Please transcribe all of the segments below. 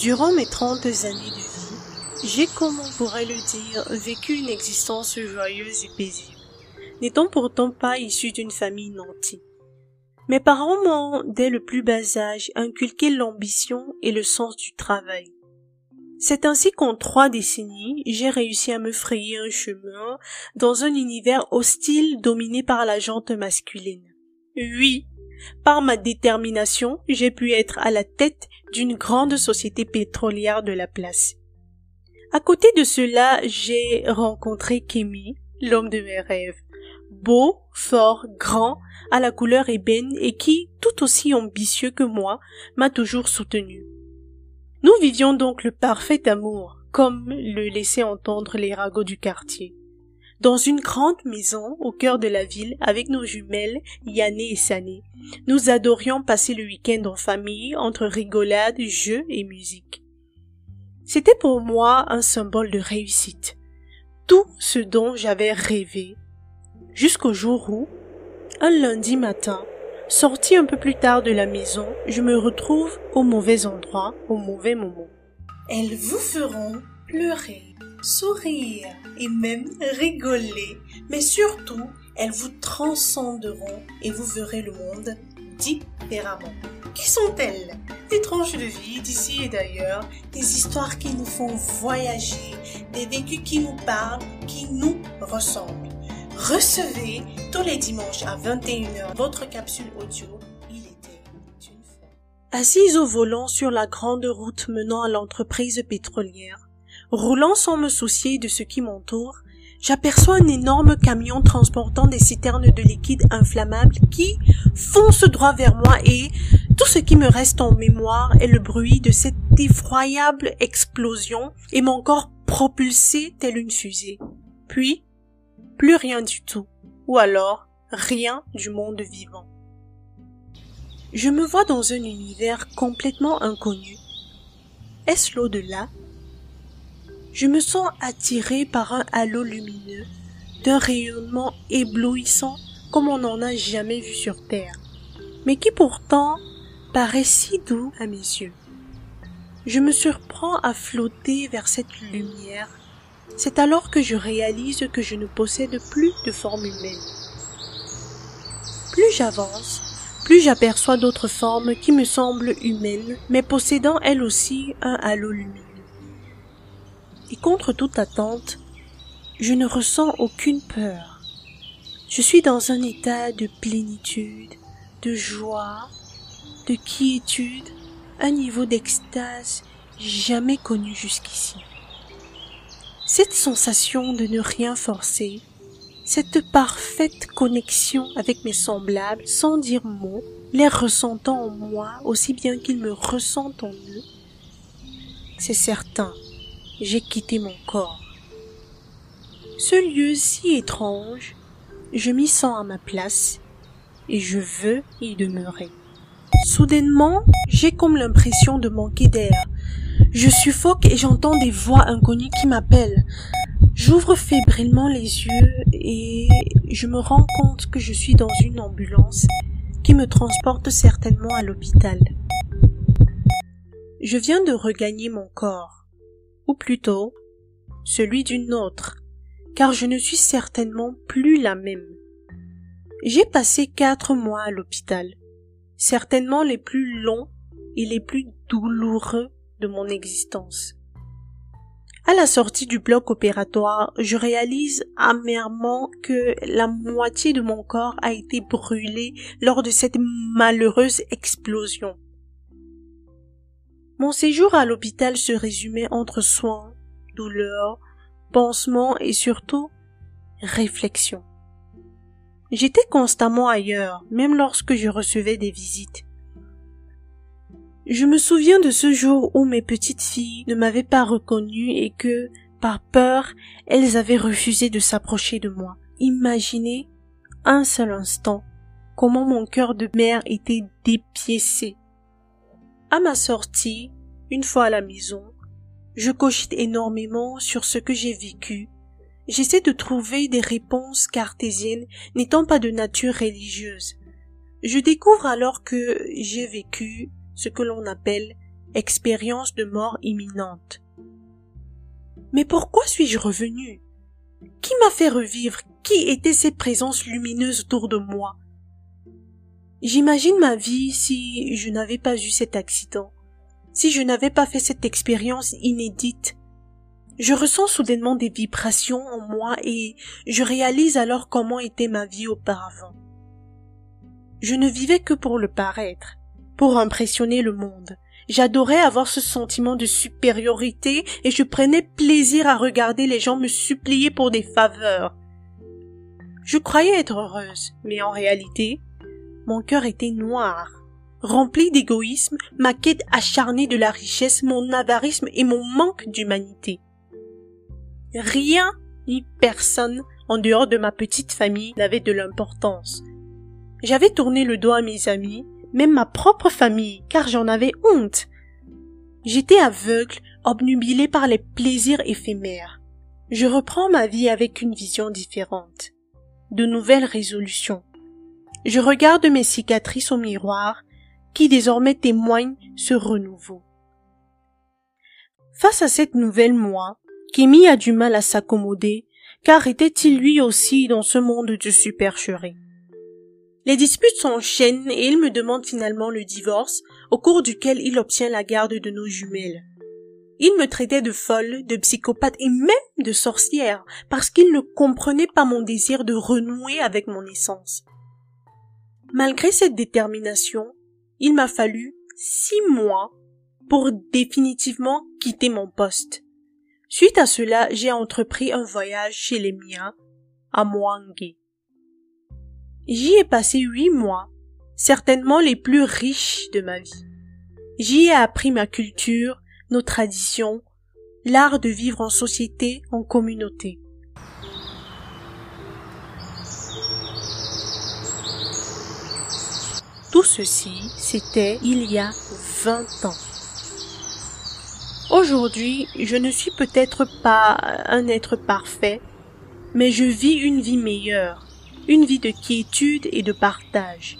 Durant mes trente années de vie, j'ai, comme on pourrait le dire, vécu une existence joyeuse et paisible, n'étant pourtant pas issu d'une famille nantie. Mes parents m'ont, dès le plus bas âge, inculqué l'ambition et le sens du travail. C'est ainsi qu'en trois décennies, j'ai réussi à me frayer un chemin dans un univers hostile dominé par la jante masculine. Oui, par ma détermination, j'ai pu être à la tête d'une grande société pétrolière de la place. À côté de cela, j'ai rencontré Kémy, l'homme de mes rêves. Beau, fort, grand, à la couleur ébène et qui, tout aussi ambitieux que moi, m'a toujours soutenu. Nous vivions donc le parfait amour, comme le laissaient entendre les ragots du quartier dans une grande maison au cœur de la ville avec nos jumelles Yanné et Sané. Nous adorions passer le week-end en famille entre rigolades, jeux et musique. C'était pour moi un symbole de réussite. Tout ce dont j'avais rêvé. Jusqu'au jour où, un lundi matin, sorti un peu plus tard de la maison, je me retrouve au mauvais endroit, au mauvais moment. Elles vous feront pleurer sourire et même rigoler, mais surtout, elles vous transcenderont et vous verrez le monde différemment. Qui sont-elles? Des tranches de vie d'ici et d'ailleurs, des histoires qui nous font voyager, des vécus qui nous parlent, qui nous ressemblent. Recevez tous les dimanches à 21h votre capsule audio. Il était une. Assise au volant sur la grande route menant à l'entreprise pétrolière, Roulant sans me soucier de ce qui m'entoure, j'aperçois un énorme camion transportant des citernes de liquide inflammable qui fonce droit vers moi et tout ce qui me reste en mémoire est le bruit de cette effroyable explosion et mon corps propulsé tel une fusée. Puis, plus rien du tout, ou alors rien du monde vivant. Je me vois dans un univers complètement inconnu. Est-ce l'au-delà? Je me sens attiré par un halo lumineux, d'un rayonnement éblouissant comme on n'en a jamais vu sur Terre, mais qui pourtant paraît si doux à mes yeux. Je me surprends à flotter vers cette lumière. C'est alors que je réalise que je ne possède plus de forme humaine. Plus j'avance, plus j'aperçois d'autres formes qui me semblent humaines, mais possédant elles aussi un halo lumineux et contre toute attente, je ne ressens aucune peur. Je suis dans un état de plénitude, de joie, de quiétude, un niveau d'extase jamais connu jusqu'ici. Cette sensation de ne rien forcer, cette parfaite connexion avec mes semblables sans dire mot, les ressentant en moi aussi bien qu'ils me ressentent en eux, c'est certain j'ai quitté mon corps. Ce lieu si étrange, je m'y sens à ma place et je veux y demeurer. Soudainement, j'ai comme l'impression de manquer d'air. Je suffoque et j'entends des voix inconnues qui m'appellent. J'ouvre fébrilement les yeux et je me rends compte que je suis dans une ambulance qui me transporte certainement à l'hôpital. Je viens de regagner mon corps plutôt celui d'une autre, car je ne suis certainement plus la même. J'ai passé quatre mois à l'hôpital, certainement les plus longs et les plus douloureux de mon existence. À la sortie du bloc opératoire, je réalise amèrement que la moitié de mon corps a été brûlée lors de cette malheureuse explosion. Mon séjour à l'hôpital se résumait entre soins, douleurs, pansements et surtout réflexion. J'étais constamment ailleurs, même lorsque je recevais des visites. Je me souviens de ce jour où mes petites filles ne m'avaient pas reconnue et que, par peur, elles avaient refusé de s'approcher de moi. Imaginez un seul instant comment mon cœur de mère était dépiécé à ma sortie, une fois à la maison, je cogite énormément sur ce que j'ai vécu. J'essaie de trouver des réponses cartésiennes n'étant pas de nature religieuse. Je découvre alors que j'ai vécu ce que l'on appelle expérience de mort imminente. Mais pourquoi suis-je revenu Qui m'a fait revivre? Qui étaient ces présences lumineuses autour de moi? J'imagine ma vie si je n'avais pas eu cet accident, si je n'avais pas fait cette expérience inédite. Je ressens soudainement des vibrations en moi et je réalise alors comment était ma vie auparavant. Je ne vivais que pour le paraître, pour impressionner le monde. J'adorais avoir ce sentiment de supériorité et je prenais plaisir à regarder les gens me supplier pour des faveurs. Je croyais être heureuse, mais en réalité, mon cœur était noir, rempli d'égoïsme, ma quête acharnée de la richesse, mon avarisme et mon manque d'humanité. Rien ni personne en dehors de ma petite famille n'avait de l'importance. J'avais tourné le dos à mes amis, même ma propre famille, car j'en avais honte. J'étais aveugle, obnubilé par les plaisirs éphémères. Je reprends ma vie avec une vision différente. De nouvelles résolutions. Je regarde mes cicatrices au miroir, qui désormais témoignent ce renouveau. Face à cette nouvelle moi, Kémy a du mal à s'accommoder, car était-il lui aussi dans ce monde de supercherie? Les disputes s'enchaînent et il me demande finalement le divorce, au cours duquel il obtient la garde de nos jumelles. Il me traitait de folle, de psychopathe et même de sorcière, parce qu'il ne comprenait pas mon désir de renouer avec mon essence. Malgré cette détermination, il m'a fallu six mois pour définitivement quitter mon poste. Suite à cela, j'ai entrepris un voyage chez les miens, à Mwangé. J'y ai passé huit mois, certainement les plus riches de ma vie. J'y ai appris ma culture, nos traditions, l'art de vivre en société, en communauté. Tout ceci, c'était il y a vingt ans. Aujourd'hui, je ne suis peut-être pas un être parfait, mais je vis une vie meilleure, une vie de quiétude et de partage.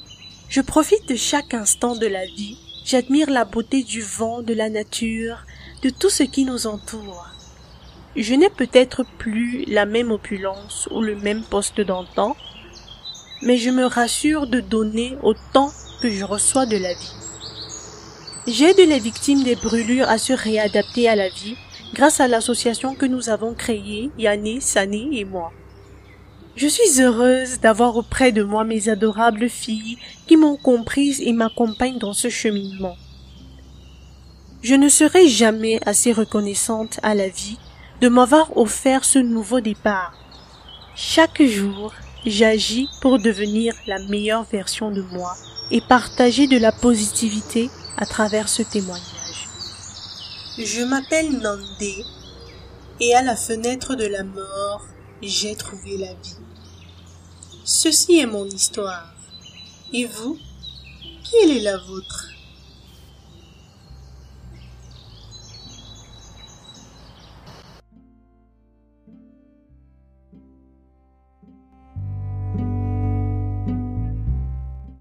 Je profite de chaque instant de la vie, j'admire la beauté du vent, de la nature, de tout ce qui nous entoure. Je n'ai peut-être plus la même opulence ou le même poste d'antan, mais je me rassure de donner autant que je reçois de la vie. J'aide les victimes des brûlures à se réadapter à la vie grâce à l'association que nous avons créée, Yanné, Sané et moi. Je suis heureuse d'avoir auprès de moi mes adorables filles qui m'ont comprise et m'accompagnent dans ce cheminement. Je ne serai jamais assez reconnaissante à la vie de m'avoir offert ce nouveau départ. Chaque jour, j'agis pour devenir la meilleure version de moi et partager de la positivité à travers ce témoignage. Je m'appelle Nandé et à la fenêtre de la mort, j'ai trouvé la vie. Ceci est mon histoire. Et vous, quelle est la vôtre?